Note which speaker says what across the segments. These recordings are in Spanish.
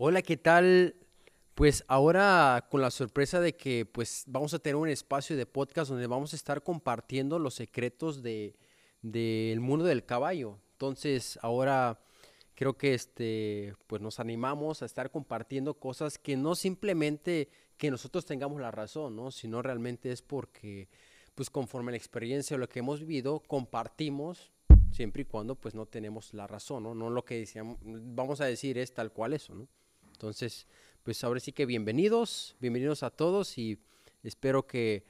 Speaker 1: Hola, ¿qué tal? Pues ahora con la sorpresa de que pues vamos a tener un espacio de podcast donde vamos a estar compartiendo los secretos de del mundo del caballo. Entonces, ahora creo que este pues nos animamos a estar compartiendo cosas que no simplemente que nosotros tengamos la razón, ¿no? Sino realmente es porque pues conforme la experiencia o lo que hemos vivido, compartimos siempre y cuando pues no tenemos la razón, ¿no? No lo que decíamos, vamos a decir es tal cual eso, ¿no? Entonces, pues ahora sí que bienvenidos, bienvenidos a todos y espero que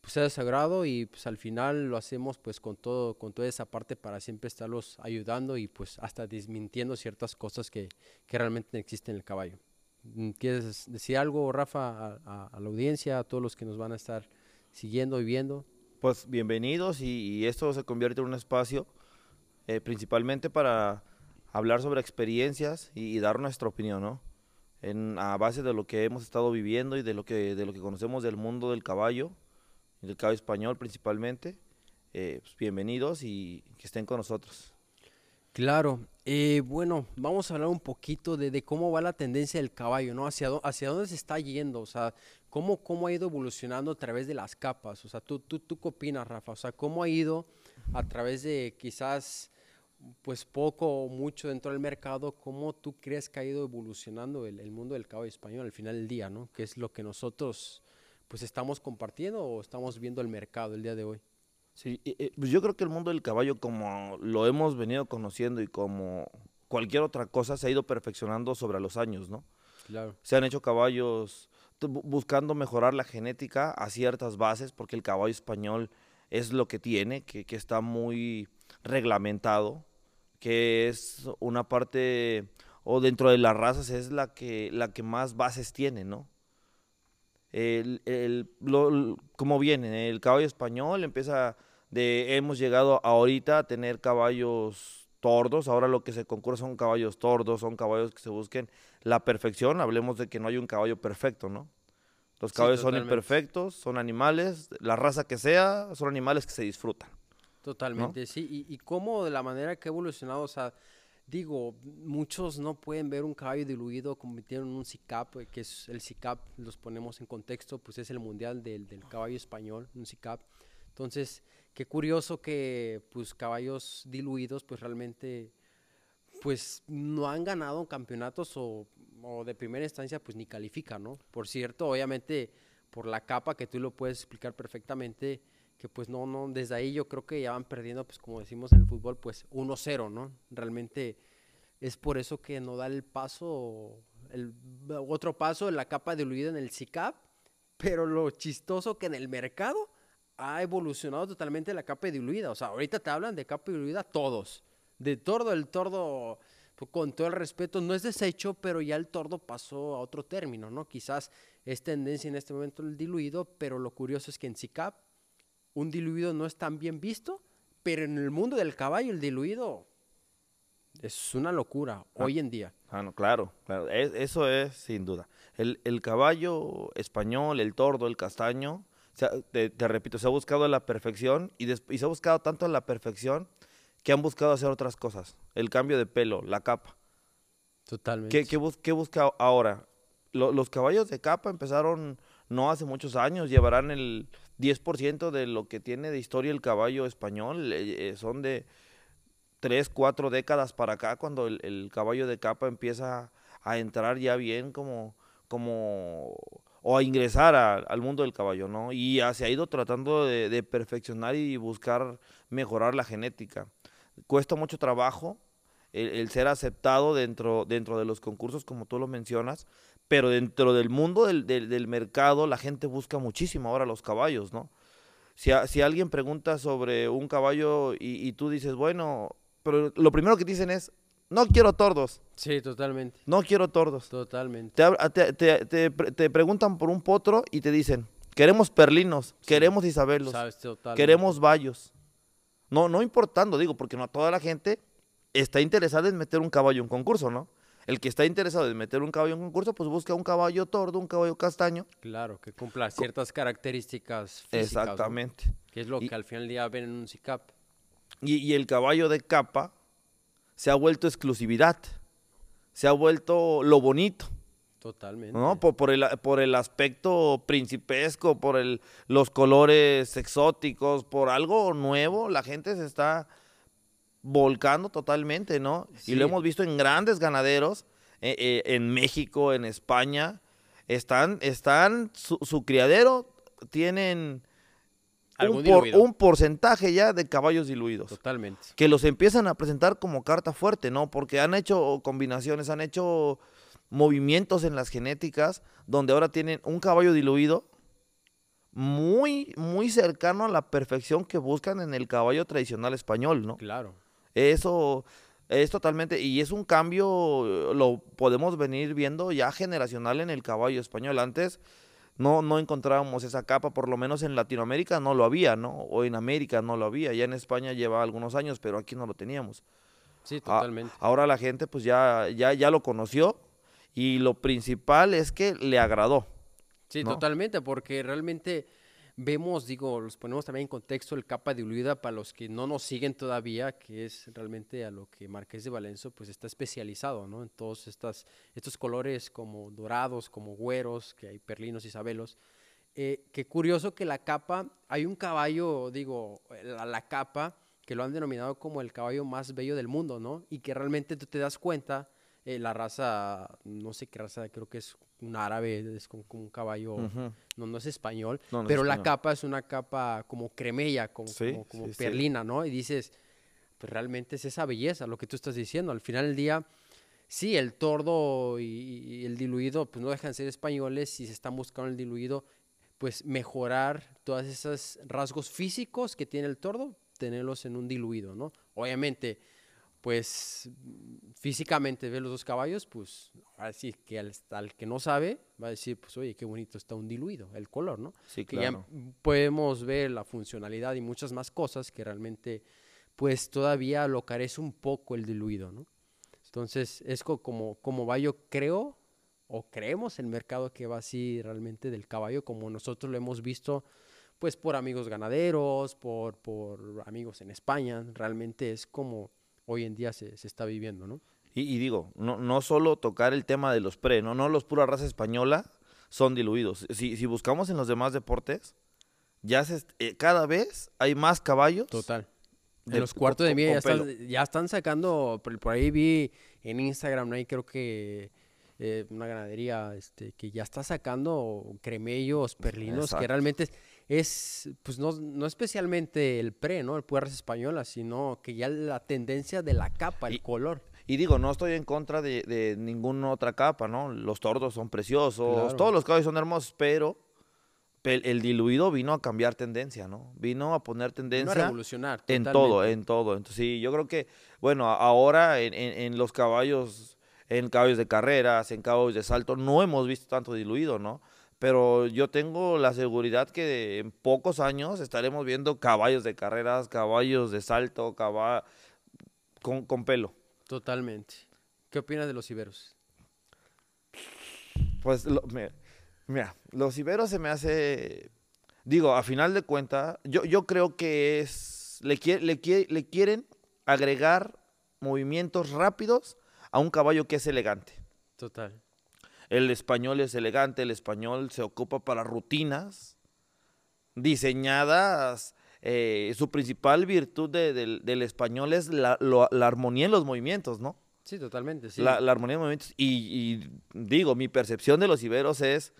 Speaker 1: pues sea sagrado y pues al final lo hacemos pues con todo, con toda esa parte para siempre estarlos ayudando y pues hasta desmintiendo ciertas cosas que, que realmente existen en el caballo. Mm, ¿Quieres decir algo, Rafa, a, a la audiencia, a todos los que nos van a estar siguiendo y viendo.
Speaker 2: Pues bienvenidos y, esto se convierte en un espacio eh, principalmente para hablar sobre experiencias y, dar nuestra opinión, ¿no? En, a base de lo que hemos estado viviendo y de lo que, de lo que conocemos del mundo del caballo, del caballo español principalmente. Eh, pues bienvenidos y que estén con nosotros.
Speaker 1: Claro, eh, bueno, vamos a hablar un poquito de, de, cómo va la tendencia del caballo, ¿no? Hacia, hacia dónde se está yendo, o sea, cómo, cómo ha ido evolucionando a través de las capas, o sea, ¿tú, tú, tú qué opinas, Rafa? O sea, cómo ha ido a través de quizás, pues poco o mucho dentro del mercado, cómo tú crees que ha ido evolucionando el, el mundo del caballo español al final del día, ¿no? ¿Qué es lo que nosotros, pues, estamos compartiendo o estamos viendo el mercado el día de hoy?
Speaker 2: Sí, pues yo creo que el mundo del caballo, como lo hemos venido conociendo y como cualquier otra cosa, se ha ido perfeccionando sobre los años, ¿no?
Speaker 1: Claro.
Speaker 2: Se han hecho caballos buscando mejorar la genética a ciertas bases, porque el caballo español es lo que tiene, que, que está muy reglamentado, que es una parte, o dentro de las razas es la que, la que más bases tiene, ¿no? El, el, lo, como viene, el caballo español empieza de hemos llegado ahorita a tener caballos tordos, ahora lo que se concurre son caballos tordos, son caballos que se busquen la perfección, hablemos de que no hay un caballo perfecto, ¿no? Los caballos son imperfectos, son animales, la raza que sea, son animales que se disfrutan.
Speaker 1: Totalmente, sí, y, y cómo de la manera que ha evolucionado, o sea, digo, muchos no pueden ver un caballo diluido convirtiendo en un SICAP, que es el SICAP, los ponemos en contexto, pues es el mundial del, del caballo español, un SICAP. Entonces, qué curioso que pues caballos diluidos pues realmente pues no han ganado campeonatos o, o, de primera instancia pues ni califican, ¿no? Por cierto, obviamente por la capa que tú lo puedes explicar perfectamente que pues no, no, desde ahí yo creo que ya van perdiendo pues como decimos en el fútbol pues 1-0, ¿no? Realmente es por eso que no da el paso, el otro paso la capa diluida en el SICAP, pero lo chistoso que en el mercado ha evolucionado totalmente la capa diluida. O sea, ahorita te hablan de capa diluida todos. De tordo, el tordo, pues, con todo el respeto, no es desecho, pero ya el tordo pasó a otro término, ¿no? Quizás es tendencia en este momento el diluido, pero lo curioso es que en SICAP un diluido no es tan bien visto, pero en el mundo del caballo el diluido es una locura ah, hoy en día.
Speaker 2: Ah, no, claro, claro. eso es sin duda. El, el caballo español, el tordo, el castaño, te, repito, se ha buscado la perfección y, se ha buscado tanto la perfección que han buscado hacer otras cosas. El cambio de pelo, la capa.
Speaker 1: Totalmente.
Speaker 2: ¿Qué, qué, busca ahora? los caballos de capa empezaron no hace muchos años, llevarán el 10% de lo que tiene de historia el caballo español. Eh, eh, son de 3, 4 décadas para acá cuando el, el, caballo de capa empieza a entrar ya bien como, como o a ingresar al mundo del caballo, ¿no? Y se ha ido tratando de, perfeccionar y buscar mejorar la genética. Cuesta mucho trabajo el, ser aceptado dentro, dentro de los concursos, como tú lo mencionas, pero dentro del mundo del, del, mercado la gente busca muchísimo ahora los caballos, ¿no? Si, si alguien pregunta sobre un caballo y, y tú dices, bueno, pero lo primero que dicen es, no quiero tordos.
Speaker 1: Sí, totalmente.
Speaker 2: No quiero tordos.
Speaker 1: Totalmente.
Speaker 2: Te, te, te, te preguntan por un potro y te dicen, queremos perlinos, queremos isabelos, queremos vallos. No, no importando, digo, porque no toda la gente está interesada en meter un caballo en concurso, ¿no? El que está interesado en meter un caballo en concurso, pues busca un caballo tordo, un caballo castaño.
Speaker 1: Claro, que cumpla ciertas características
Speaker 2: físicas. Exactamente.
Speaker 1: Que es lo que al final del día ven en un SICAP.
Speaker 2: Y, y el caballo de capa, se ha vuelto exclusividad. se ha vuelto lo bonito.
Speaker 1: Totalmente.
Speaker 2: ¿no? Por, por el, por el aspecto principesco, por el, los colores exóticos, por algo nuevo, la gente se está volcando totalmente, ¿no? Y lo hemos visto en grandes ganaderos, eh, eh, en México, en España, están, están, su, su criadero tienen un, por- un porcentaje ya de caballos diluidos
Speaker 1: Totalmente.
Speaker 2: que los empiezan a presentar como carta fuerte, ¿no? Porque han hecho combinaciones, han hecho movimientos en las genéticas donde ahora tienen un caballo diluido muy, muy cercano a la perfección que buscan en el caballo tradicional español, ¿no?
Speaker 1: Claro.
Speaker 2: Eso es totalmente, y es un cambio, lo podemos venir viendo ya generacional en el caballo español. Antes no, no encontrábamos esa capa, por lo menos en Latinoamérica no lo había, ¿no? O en América no lo había. Ya en España lleva algunos años, pero aquí no lo teníamos.
Speaker 1: Sí, totalmente.
Speaker 2: Ahora la gente pues ya, ya, ya lo conoció y lo principal es que le agradó.
Speaker 1: Sí,
Speaker 2: ¿no?
Speaker 1: totalmente, porque realmente vemos, digo, los ponemos también en contexto el capa diluida para los que no nos siguen todavía, que es realmente a lo que Marqués de Valenzo pues está especializado, ¿no? En todos estas, estos colores como dorados, como güeros, que hay perlinos y sabelos. Eh, qué curioso que la capa, hay un caballo, digo, la, la capa, que lo han denominado como el caballo más bello del mundo, ¿no? Y que realmente tú te das cuenta, eh, la raza, no sé qué raza, creo que es un árabe, es como, como un caballo,
Speaker 2: Ujú.
Speaker 1: no, no es español,
Speaker 2: No, no es
Speaker 1: pero la
Speaker 2: español.
Speaker 1: capa es una capa como cremella, como,
Speaker 2: Sí,
Speaker 1: como, como
Speaker 2: sí, sí.
Speaker 1: perlina, ¿no? Y dices, pues realmente es esa belleza lo que tú estás diciendo. Al final del día, sí, el tordo y, y el diluido, pues no dejan de ser españoles y se están buscando el diluido, pues mejorar todos esos rasgos físicos que tiene el tordo, tenerlos en un diluido, ¿no? Obviamente, pues físicamente ve los dos caballos, pues ahora sí que al, al que no sabe va a decir, pues oye, qué bonito está un diluido, el color, ¿no?
Speaker 2: Sí,
Speaker 1: que ya
Speaker 2: claro.
Speaker 1: podemos ver la funcionalidad y muchas más cosas que realmente pues todavía lo carece un poco el diluido, ¿no? Entonces es co- como, como va yo creo o creemos el mercado que va así realmente del caballo como nosotros lo hemos visto pues por amigos ganaderos, por, por amigos en España, realmente es como hoy en día se, se está viviendo, ¿no?
Speaker 2: Y, y digo, no, no solo tocar el tema de los pre, no, no los pura raza española son diluidos. Si, si buscamos en los demás deportes, ya se, eh, cada vez hay más caballos.
Speaker 1: Total. En
Speaker 2: de-
Speaker 1: los cuartos de milla ya ya están sacando, por, por ahí vi en Instagram, ¿no? Ahí creo que eh, una ganadería este, que ya está sacando cremellos, perlinos,
Speaker 2: Exacto.
Speaker 1: que realmente es, es, pues no, no especialmente el pre, ¿no? El puerras española, sino que ya la tendencia de la capa, el
Speaker 2: Y-
Speaker 1: color.
Speaker 2: Y digo, no estoy en contra de, de ninguna otra capa, ¿no? Los tordos son preciosos,
Speaker 1: Claro.
Speaker 2: todos los caballos son hermosos, pero pe- el diluido vino a cambiar tendencia, ¿no? Vino a poner
Speaker 1: Vino a
Speaker 2: tendencia
Speaker 1: revolucionar.
Speaker 2: en todo, en todo. Entonces, sí, yo creo que, bueno, ahora en, en- en los caballos, en caballos de carreras, en caballos de salto, no hemos visto tanto diluido, ¿no? Pero yo tengo la seguridad que en pocos años estaremos viendo caballos de carreras, caballos de salto, caba- con, con pelo.
Speaker 1: Totalmente. ¿Qué opinas de los iberos?
Speaker 2: Pues, lo- mira, los iberos se me hace, digo, a final de cuentas, yo, yo creo que es, le, le, le quieren agregar movimientos rápidos a un caballo que es elegante.
Speaker 1: Total.
Speaker 2: El español es elegante, el español se ocupa para rutinas diseñadas. eh, su principal virtud de- del, del español es la, lo- la armonía en los movimientos, ¿no?
Speaker 1: Sí, totalmente. Sí.
Speaker 2: La, la armonía de movimientos. Y, y digo, mi percepción de los iberos es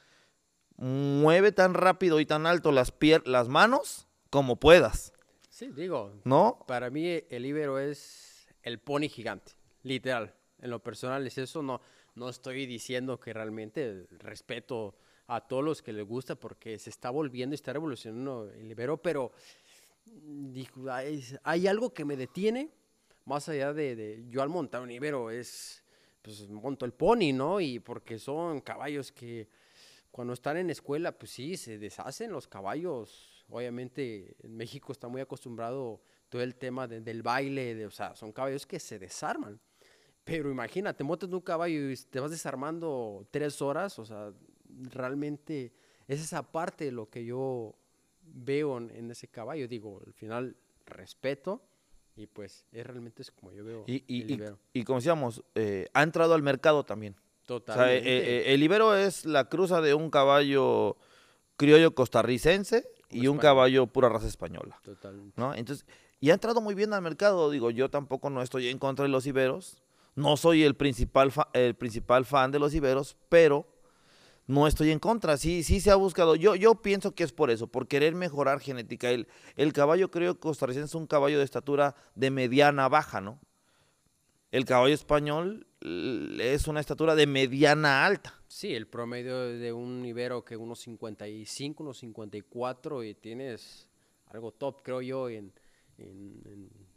Speaker 2: mueve tan rápido y tan alto las, pier las manos como puedas,
Speaker 1: sí, digo,
Speaker 2: ¿no?
Speaker 1: Para mí el íbero es el pony gigante, literal. En lo personal es eso, no, no estoy diciendo que realmente respeto a todos los que les gusta porque se está volviendo y está revolucionando el ibero, pero mm, hay, algo que me detiene más allá de, yo al montar un ibero es, pues monto el pony, ¿no? Y porque son caballos que cuando están en escuela, pues sí, se deshacen los caballos. Obviamente en México está muy acostumbrado todo el tema de- del baile, de, o sea, son caballos que se desarman. Pero imagínate, montas un caballo y te vas desarmando tres horas, o sea, realmente es esa parte de lo que yo veo en, en ese caballo. Digo, al final respeto Y pues es realmente es como yo veo
Speaker 2: Y, y,
Speaker 1: el
Speaker 2: y-
Speaker 1: Ibero.
Speaker 2: y como decíamos, eh, ha entrado al mercado también. O sea, eh,
Speaker 1: Totalmente.
Speaker 2: eh, el Ibero es la cruza de un caballo criollo costarricense y un
Speaker 1: español.
Speaker 2: caballo pura raza española,
Speaker 1: Totalmente.
Speaker 2: ¿no? Entonces, y ha entrado muy bien al mercado. Digo, yo tampoco no estoy en contra de los Iberos. No soy el principal, fa- el principal fan de los Iberos, pero no estoy en contra. Sí, sí se ha buscado. Yo, yo pienso que es por eso, por querer mejorar genética. El, el caballo criollo costarricense es un caballo de estatura de mediana baja, ¿no? El caballo español es una estatura de mediana alta.
Speaker 1: Sí, el promedio de un Ibero que unos 55, unos 54 y tienes algo top, creo yo, en-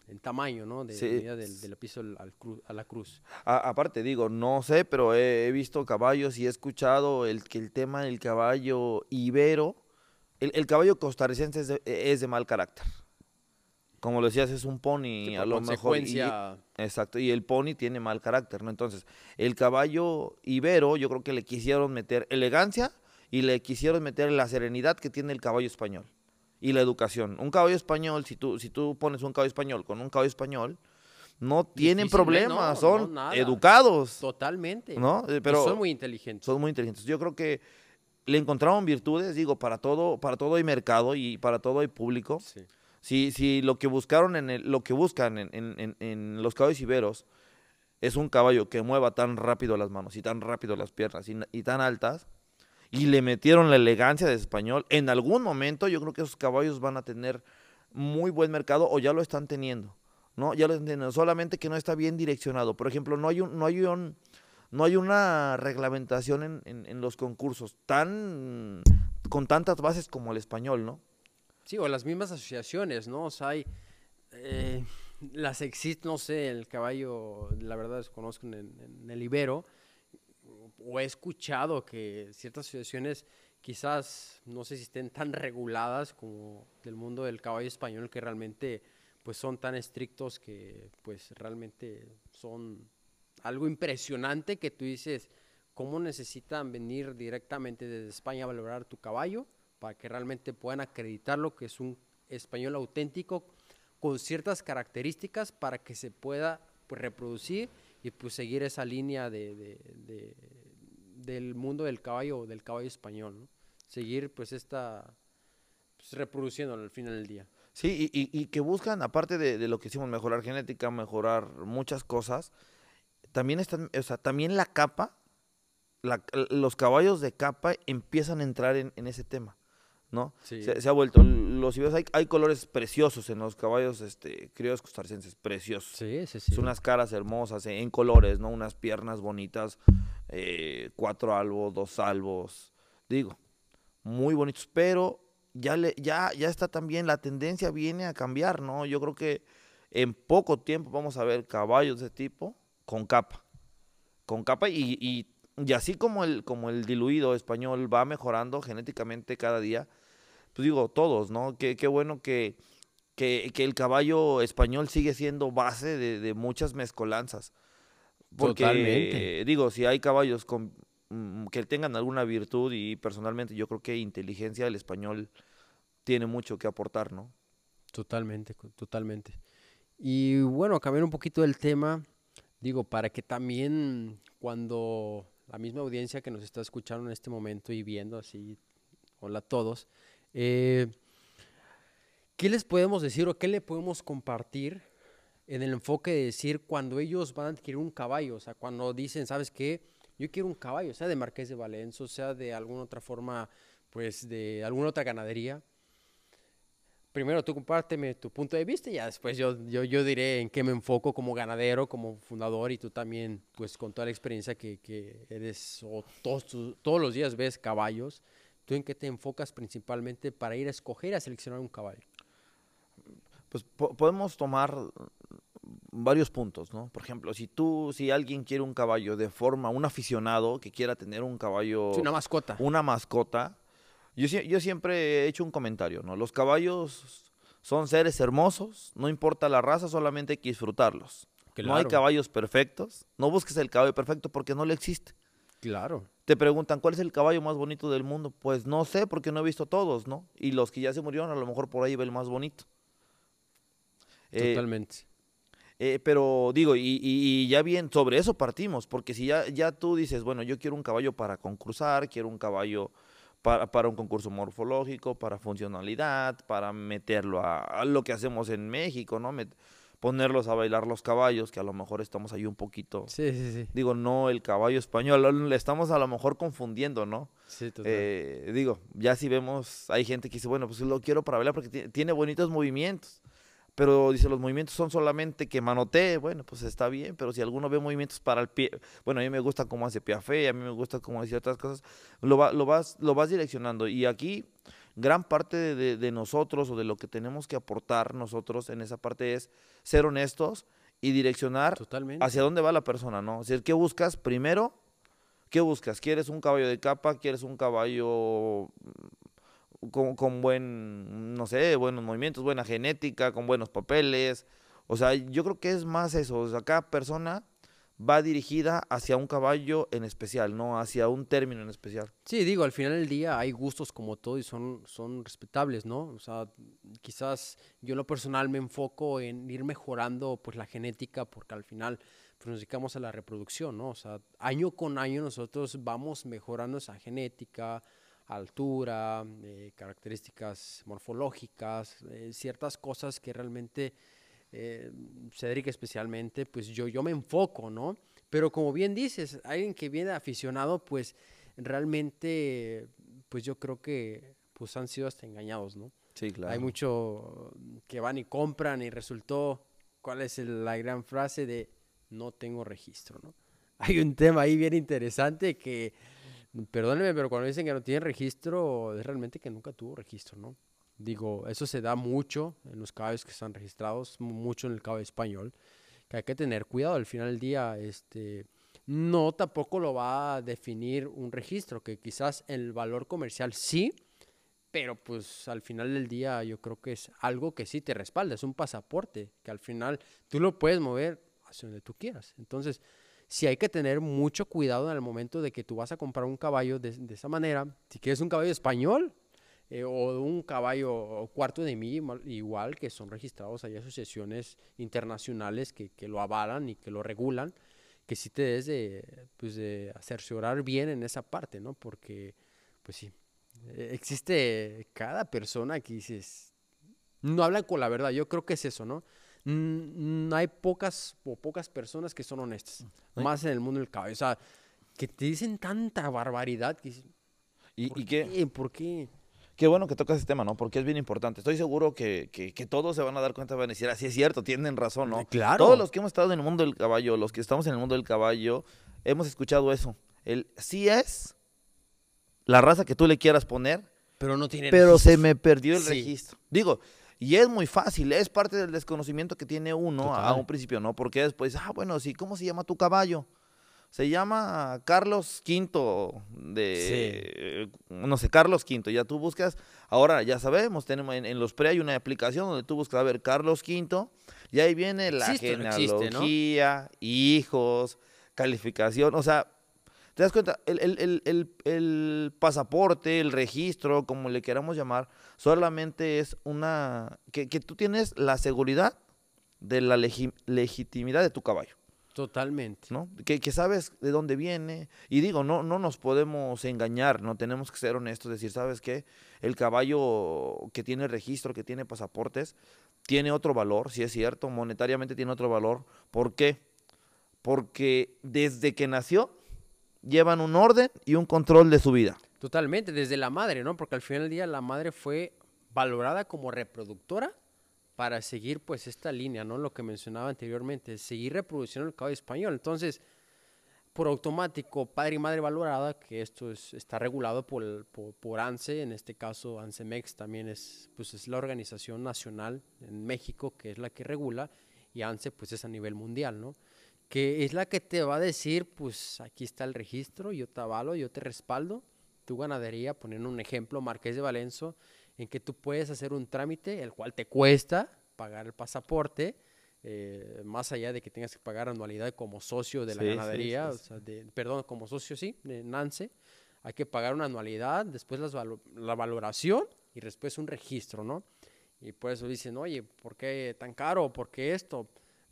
Speaker 1: en tamaño, ¿no? De
Speaker 2: Sí.
Speaker 1: medida del, del piso al, al cru- a la cruz.
Speaker 2: A- aparte, digo, no sé, pero he, he visto caballos y he escuchado el, que el tema del caballo ibero, el, el caballo costarricense es de, es de mal carácter. Como lo decías, es un pony,
Speaker 1: Que
Speaker 2: a lo mejor. y- exacto, y el pony tiene mal carácter, ¿no? Entonces, el caballo ibero, yo creo que le quisieron meter elegancia y le quisieron meter la serenidad que tiene el caballo español y la educación. Un caballo español, si tú, si tú pones un caballo español con un caballo español, no tienen
Speaker 1: Difícilmente,
Speaker 2: problemas,
Speaker 1: no,
Speaker 2: son
Speaker 1: no,
Speaker 2: educados.
Speaker 1: totalmente.
Speaker 2: ¿No? Eh,
Speaker 1: Y
Speaker 2: pero-
Speaker 1: son muy inteligentes.
Speaker 2: son muy inteligentes. Yo creo que le encontraron virtudes, digo, para todo, para todo hay mercado y para todo hay público.
Speaker 1: Sí.
Speaker 2: Si, si lo que buscaron en el, lo que buscan en, en- en- en los caballos iberos es un caballo que mueva tan rápido las manos y tan rápido las piernas y, y tan altas, y le metieron la elegancia de español, en algún momento yo creo que esos caballos van a tener muy buen mercado o ya lo están teniendo. ¿no? Ya lo están teniendo, solamente que no está bien direccionado. Por ejemplo, no hay un, no hay un, no hay una reglamentación en, en- los concursos tan con tantas bases como el español, ¿no?
Speaker 1: Sí, o las mismas asociaciones, ¿no? O sea, hay, eh, las existen, no sé, el caballo, la verdad desconozco en, en el Ibero, o he escuchado que ciertas asociaciones quizás, no sé si estén tan reguladas como del mundo del caballo español, que realmente pues son tan estrictos que pues realmente son algo impresionante que tú dices, ¿cómo necesitan venir directamente desde España a valorar tu caballo? Para que realmente puedan acreditarlo que es un español auténtico con ciertas características para que se pueda pues, reproducir y pues seguir esa línea de, de- de- del mundo del caballo, del caballo español, ¿no? Seguir pues esta, pues, reproduciéndolo al final del día.
Speaker 2: Sí, y, y- y que buscan, aparte de, de lo que hicimos, mejorar genética, mejorar muchas cosas, también están, o sea, también la capa, la- los caballos de capa empiezan a entrar en, en ese tema, ¿no?
Speaker 1: Sí.
Speaker 2: Se, se ha vuelto, los hay, hay colores preciosos en los caballos este, criollos costarricenses, preciosos.
Speaker 1: Sí, sí, sí.
Speaker 2: Son unas caras hermosas, eh, en colores, ¿no? Unas piernas bonitas, eh, cuatro albos, dos albos, digo, muy bonitos, pero ya, le, ya, ya está también, la tendencia viene a cambiar, ¿no? Yo creo que en poco tiempo vamos a ver caballos de tipo con capa, con capa y, y, y así como el, como el diluido español va mejorando genéticamente cada día, pues digo, todos, ¿no? Qué, qué bueno que, que, que el caballo español sigue siendo base de, de muchas mezcolanzas. Porque,
Speaker 1: Totalmente.
Speaker 2: digo, si hay caballos con, mm, que tengan alguna virtud y personalmente yo creo que inteligencia, el español tiene mucho que aportar, ¿no?
Speaker 1: Totalmente, totalmente. Y bueno, cambiar un poquito del tema, digo, para que también cuando la misma audiencia que nos está escuchando en este momento y viendo así, hola a todos, eh, ¿qué les podemos decir o qué le podemos compartir en el enfoque de decir cuando ellos van a adquirir un caballo? O sea, cuando dicen, ¿sabes qué? Yo quiero un caballo, sea de Marqués de Valencia, sea de alguna otra forma, pues de alguna otra ganadería primero tú compárteme tu punto de vista y ya después yo, yo, yo diré en qué me enfoco como ganadero, como fundador y tú también, pues con toda la experiencia que, que eres o todos, todos los días ves caballos, ¿tú en qué te enfocas principalmente para ir a escoger, a seleccionar un caballo?
Speaker 2: Pues po- podemos tomar varios puntos, ¿no? Por ejemplo, si tú, si alguien quiere un caballo de forma, un aficionado que quiera tener un caballo,
Speaker 1: Sí, una mascota.
Speaker 2: una mascota, yo, yo siempre he hecho un comentario, ¿no? Los caballos son seres hermosos, no importa la raza, solamente hay que disfrutarlos. No hay caballos perfectos, no busques el caballo perfecto porque no le existe.
Speaker 1: Claro,
Speaker 2: Te preguntan, ¿cuál es el caballo más bonito del mundo? Pues no sé, porque no he visto todos, ¿no? Y los que ya se murieron, a lo mejor por ahí ve el más bonito. Eh,
Speaker 1: totalmente.
Speaker 2: Eh, pero digo, y, y, ya bien, sobre eso partimos, porque si ya, ya tú dices, bueno, yo quiero un caballo para concursar, quiero un caballo para, para un concurso morfológico, para funcionalidad, para meterlo a, lo que hacemos en México, ¿no? Ponerlos a bailar los caballos, que a lo mejor estamos ahí un poquito.
Speaker 1: Sí, sí, sí.
Speaker 2: Digo, no el caballo español, le estamos a lo mejor confundiendo, ¿no?
Speaker 1: Sí, total.
Speaker 2: Eh, digo, ya si vemos, hay gente que dice, bueno, pues lo quiero para bailar porque tiene bonitos movimientos. Pero dice, los movimientos son solamente que manotee, bueno, pues está bien, pero si alguno ve movimientos para el pie, bueno, a mí me gusta cómo hace Piafé, a mí me gusta cómo hace otras cosas, lo, va, lo, vas, lo vas direccionando. Y aquí gran parte de, nosotros o de lo que tenemos que aportar nosotros en esa parte es ser honestos y direccionar hacia dónde va la persona, ¿no? O sea, ¿qué buscas? Primero, ¿qué buscas? ¿Quieres un caballo de capa? ¿Quieres un caballo mm, con, con buen, no sé, buenos movimientos, buena genética, con buenos papeles? O sea, yo creo que es más eso. O sea, cada persona va dirigida hacia un caballo en especial, no hacia un término en especial.
Speaker 1: Sí, digo, al final del día hay gustos como todo y son, son respetables, ¿no? O sea, quizás yo lo personal me enfoco en ir mejorando pues la genética porque al final pues, nos dedicamos a la reproducción, ¿no? O sea, año con año nosotros vamos mejorando esa genética, altura, eh, características morfológicas, eh, ciertas cosas que realmente eh, Cedric especialmente, pues yo, yo me enfoco, ¿no? Pero como bien dices, alguien que viene aficionado, pues realmente, pues yo creo que pues han sido hasta engañados, ¿no?
Speaker 2: Sí, claro.
Speaker 1: Hay mucho que van y compran y resultó, ¿cuál es la gran frase de no tengo registro, ¿no? Hay un tema ahí bien interesante que, perdónenme, pero cuando dicen que no tiene registro, es realmente que nunca tuvo registro, ¿no? Digo, eso se da mucho en los caballos que están registrados, mucho en el caballo español, que hay que tener cuidado. Al final del día, este, no tampoco lo va a definir un registro, que quizás el valor comercial sí, pero pues al final del día yo creo que es algo que sí te respalda, es un pasaporte, que al final tú lo puedes mover hacia donde tú quieras. Entonces, sí hay que tener mucho cuidado en el momento de que tú vas a comprar un caballo de, de esa manera. Si quieres un caballo español, eh, o un caballo cuarto de mí, igual que son registrados, hay asociaciones internacionales que, que, lo avalan y que lo regulan, que sí te des de, pues de cerciorar bien en esa parte, ¿no? Porque, pues sí, eh, existe cada persona que dices, no hablan con la verdad, yo creo que es eso, ¿no? No hay pocas o pocas personas que son honestas, más en el mundo del caballo, o sea, que te dicen tanta barbaridad que
Speaker 2: ¿Y, ¿Y qué?
Speaker 1: ¿Por qué?
Speaker 2: Qué bueno que tocas ese tema, ¿no? Porque es bien importante. Estoy seguro que, que, todos se van a dar cuenta, van a decir, así es cierto, tienen razón, ¿no?
Speaker 1: Claro.
Speaker 2: Todos los que hemos estado en el mundo del caballo, los que estamos en el mundo del caballo, hemos escuchado eso. El sí es la raza que tú le quieras poner,
Speaker 1: pero no tiene
Speaker 2: Pero se me perdió el registro. Digo, y es muy fácil, es parte del desconocimiento que tiene uno a un principio, ¿no? Porque después, ah, bueno, sí, ¿cómo se llama tu caballo? Se llama Carlos V de, no sé, Carlos V, ya tú buscas, ahora ya sabemos, tenemos en, los pre hay una aplicación donde tú buscas a ver Carlos V, y ahí viene la genealogía, hijos, calificación, o sea, te das cuenta, el, pasaporte, el registro, como le queramos llamar, solamente es una, que, tú tienes la seguridad de la legitimidad de tu caballo.
Speaker 1: Totalmente.
Speaker 2: ¿No? Que, sabes de dónde viene. Y digo, no, no nos podemos engañar, no tenemos que ser honestos, decir, ¿sabes qué? El caballo que tiene registro, que tiene pasaportes, tiene otro valor, si es cierto, monetariamente tiene otro valor. ¿Por qué? Porque desde que nació llevan un orden y un control de su vida.
Speaker 1: Totalmente, desde la madre, ¿no? Porque al final del día la madre fue valorada como reproductora para seguir pues esta línea, ¿no? Lo que mencionaba anteriormente, seguir reproduciendo el caballo español. Entonces, por automático, padre y madre valorada, que esto es, está regulado por, por, ANSE, en este caso ANSEMEX también es, pues es la organización nacional en México que es la que regula y ANSE pues es a nivel mundial, ¿no? Que es la que te va a decir, pues aquí está el registro, yo te avalo, yo te respaldo, tu ganadería, poniendo un ejemplo, Marqués de Valenzo, en que tú puedes hacer un trámite, el cual te cuesta pagar el pasaporte, eh, más allá de que tengas que pagar anualidad como socio de la ganadería, perdón, como socio, sí, de Nance, hay que pagar una anualidad, después la valoración y después un registro, ¿no? Y por eso dicen, oye, ¿por qué tan caro? ¿Por qué esto?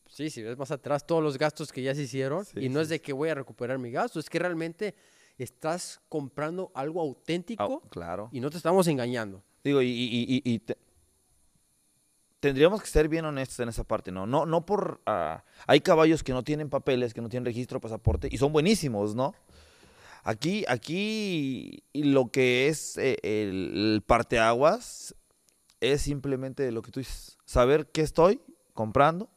Speaker 1: sí, si ves más atrás todos los gastos que ya se hicieron y no es de que voy a recuperar mi gasto, es que realmente estás comprando algo auténtico
Speaker 2: Ah, claro.
Speaker 1: y no te estamos engañando.
Speaker 2: Digo, y, y- y- y te- tendríamos que ser bien honestos en esa parte, ¿no? No, no por... ah, hay caballos que no tienen papeles, que no tienen registro, pasaporte, y son buenísimos, ¿no? Aquí, aquí lo que es eh, el, el parteaguas es simplemente lo que tú dices, saber qué estoy comprando,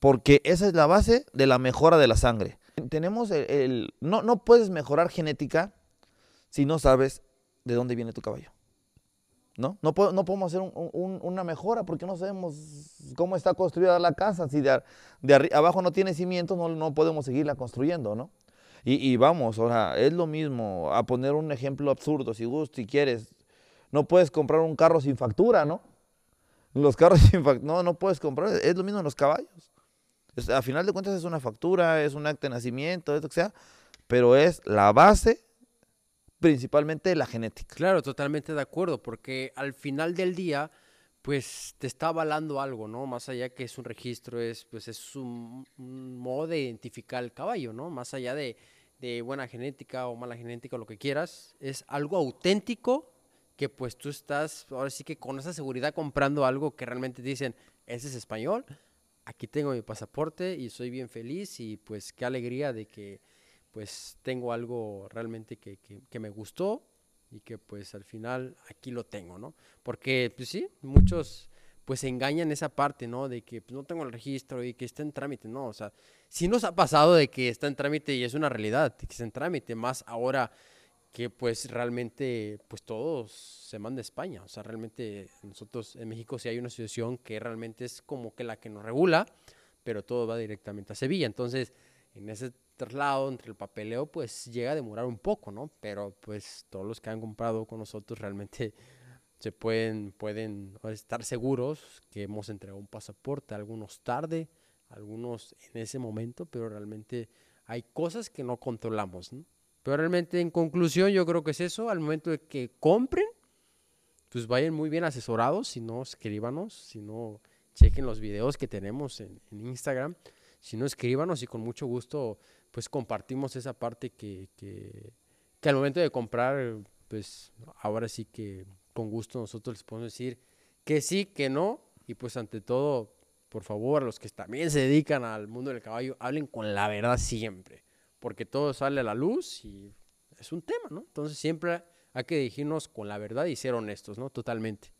Speaker 2: porque esa es la base de la mejora de la sangre. Tenemos el, el- no, no puedes mejorar genética si no sabes de dónde viene tu caballo. ¿No? No, no podemos hacer un- un- una mejora porque no sabemos cómo está construida la casa. Si de, de abajo no tiene cimientos, no, no podemos seguirla construyendo, ¿no? Y, vamos, o sea, es lo mismo, a poner un ejemplo absurdo, si gustas, si quieres, no puedes comprar un carro sin factura, ¿no? Los carros sin factura, no, no puedes comprar, es lo mismo en los caballos. A final de cuentas es una factura, es un acta de nacimiento, es sea, pero es la base principalmente de la genética.
Speaker 1: Claro, totalmente de acuerdo, porque al final del día, pues te está avalando algo, ¿no? Más allá que es un registro, es pues es un, un modo de identificar el caballo, ¿no? Más allá de, de buena genética o mala genética lo que quieras, es algo auténtico que pues tú estás, ahora sí que con esa seguridad comprando algo que realmente te dicen, ese es español, aquí tengo mi pasaporte y soy bien feliz y pues qué alegría de que pues tengo algo realmente que, que- me gustó y que pues al final aquí lo tengo, ¿no? Porque pues sí, muchos pues engañan esa parte, ¿no? De que pues, no tengo el registro y que está en trámite, ¿no? O sea, sí nos ha pasado de que está en trámite y es una realidad, que está en trámite, más ahora que pues realmente pues todos se manda a España, o sea, realmente nosotros en México sí hay una situación que realmente es como que la que nos regula, pero todo va directamente a Sevilla, entonces en ese traslado entre el papeleo pues llega a demorar un poco, ¿no? Pero pues todos los que han comprado con nosotros realmente se pueden, pueden estar seguros que hemos entregado un pasaporte, algunos tarde, algunos en ese momento, pero realmente hay cosas que no controlamos, ¿no? Pero realmente en conclusión yo creo que es eso, al momento de que compren, pues vayan muy bien asesorados, si no escríbanos, si no chequen los videos que tenemos en, en Instagram, si no escríbanos y con mucho gusto pues compartimos esa parte que, que, que al momento de comprar, pues ahora sí que con gusto nosotros les podemos decir que sí, que no, y pues ante todo, por favor, a los que también se dedican al mundo del caballo, hablen con la verdad siempre, porque todo sale a la luz y es un tema, ¿no? Entonces siempre hay que dirigirnos con la verdad y ser honestos, ¿no? Totalmente.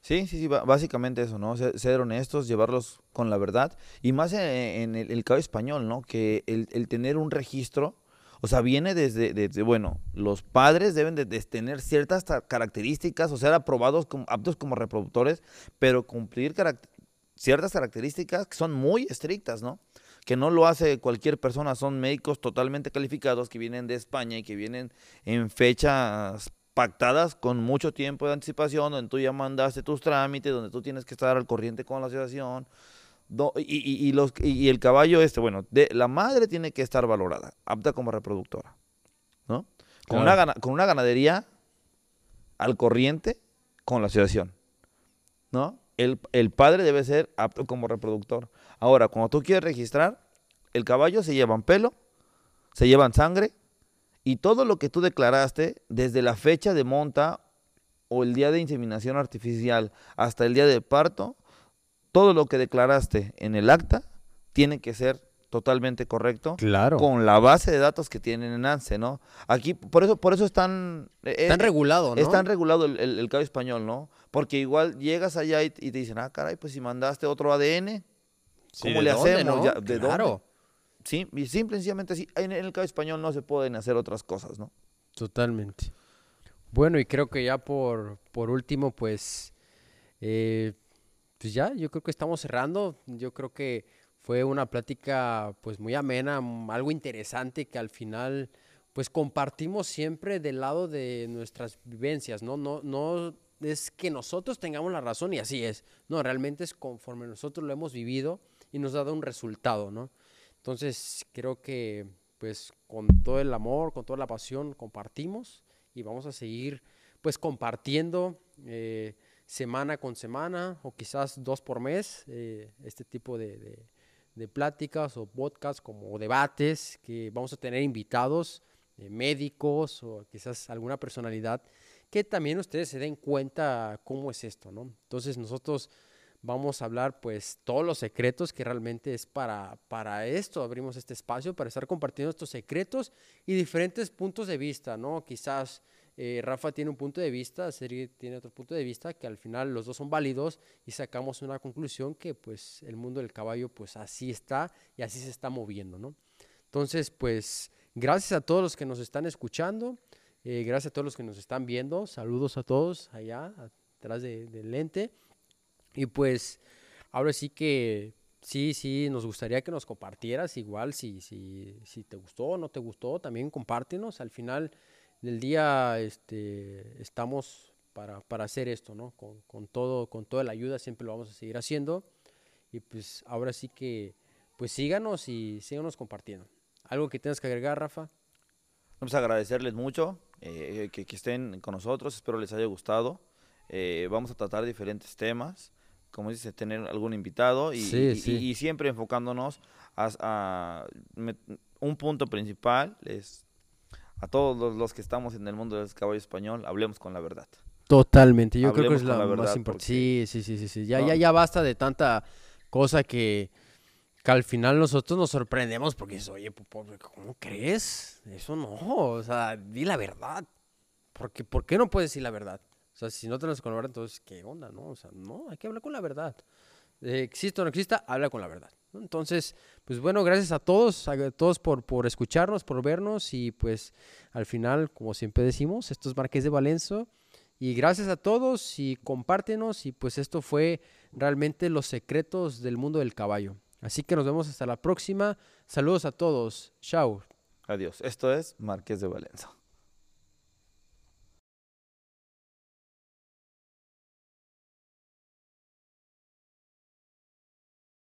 Speaker 2: Sí, sí, sí, básicamente eso, ¿no? Ser, ser honestos, llevarlos con la verdad. Y más en, en el, caballo español, ¿no? Que el, tener un registro, o sea, viene desde, desde, bueno, los padres deben de, tener ciertas ta- características o ser aprobados como aptos como reproductores, pero cumplir ciertas características que son muy estrictas, ¿no? Que no lo hace cualquier persona, son médicos totalmente calificados que vienen de España y que vienen en fechas pactadas con mucho tiempo de anticipación, donde tú ya mandaste tus trámites, donde tú tienes que estar al corriente con la asociación. do- y, y- y los, y, el caballo este, bueno, de, la madre tiene que estar valorada, apta como reproductora, ¿no? Con, una,
Speaker 1: Claro.
Speaker 2: gana- con una ganadería al corriente con la asociación, ¿no? El, el padre debe ser apto como reproductor. Ahora, cuando tú quieres registrar, el caballo se llevan pelo, se llevan sangre, y todo lo que tú declaraste, desde la fecha de monta o el día de inseminación artificial hasta el día de parto, todo lo que declaraste en el acta tiene que ser totalmente correcto
Speaker 1: Claro.
Speaker 2: con la base de datos que tienen en ANSE, ¿no? Aquí, por eso, por eso están... eh,
Speaker 1: Tan
Speaker 2: eh,
Speaker 1: regulado, ¿no?
Speaker 2: es tan regulado el, el, el caballo español, ¿no? Porque igual llegas allá y, y te dicen, ah, caray, pues si mandaste otro ADN, ¿cómo
Speaker 1: ¿de
Speaker 2: le
Speaker 1: dónde,
Speaker 2: hacemos?
Speaker 1: no?
Speaker 2: Ya, ¿de dónde? Sí, y simple y sencillamente sí, en el caballo español no se pueden hacer otras cosas, ¿no?
Speaker 1: Totalmente. Bueno, y creo que ya por, por último, pues, eh, pues ya, yo creo que estamos cerrando. Yo creo que fue una plática, pues, muy amena, mm, algo interesante que al final, pues, compartimos siempre del lado de nuestras vivencias, ¿no? No, no es que nosotros tengamos la razón y así es. No, realmente es conforme nosotros lo hemos vivido y nos ha dado un resultado, ¿no? Entonces, creo que, pues, con todo el amor, con toda la pasión, compartimos y vamos a seguir, pues, compartiendo eh, semana con semana o quizás dos por mes eh, este tipo de, de- pláticas o podcasts como debates, que vamos a tener invitados, eh, médicos o quizás alguna personalidad, que también ustedes se den cuenta cómo es esto, ¿no? Entonces nosotros vamos a hablar pues todos los secretos que realmente es para, para esto, abrimos este espacio para estar compartiendo estos secretos y diferentes puntos de vista, ¿no? Quizás eh, Rafa tiene un punto de vista, Sergio tiene otro punto de vista, que al final los dos son válidos y sacamos una conclusión que pues el mundo del caballo pues así está y así se está moviendo, ¿no? Entonces pues gracias a todos los que nos están escuchando, eh, gracias a todos los que nos están viendo, saludos a todos allá atrás del lente. Y pues ahora sí que sí, sí, nos gustaría que nos compartieras igual si, si, si te gustó o no te gustó, también compártenos. Al final del día este, estamos para, para hacer esto, ¿no? Con, con, todo, con toda la ayuda siempre lo vamos a seguir haciendo. Y pues ahora sí que pues síganos y síganos compartiendo. ¿Algo que tengas que agregar, Rafa?
Speaker 2: Vamos a agradecerles mucho eh, que, que, estén con nosotros, espero les haya gustado. Eh, vamos a tratar diferentes temas como dice, tener algún invitado y, y, siempre enfocándonos a, un punto principal es a todos los, que estamos en el mundo del caballo español, hablemos con la verdad.
Speaker 1: Totalmente, yo creo que es la, más importante. Sí, sí, sí, sí, Ya, ya, ya basta de tanta cosa que, que al final nosotros nos sorprendemos porque es, oye, ¿cómo crees? Eso no, o sea, di la verdad. Porque, ¿Por qué no puedes decir la verdad? O sea, si no te con la verdad, entonces, ¿qué onda? No, o sea, no, hay que hablar con la verdad. Eh, exista o no exista, habla con la verdad. Entonces, pues bueno, gracias a todos, a todos por, por escucharnos, por vernos y pues al final, como siempre decimos, esto es Marqués de Valenzo y gracias a todos y compártenos y pues esto fue realmente los secretos del mundo del caballo. Así que nos vemos hasta la próxima. Saludos a todos. Chao.
Speaker 2: Adiós. Esto es Marqués de Valenzo.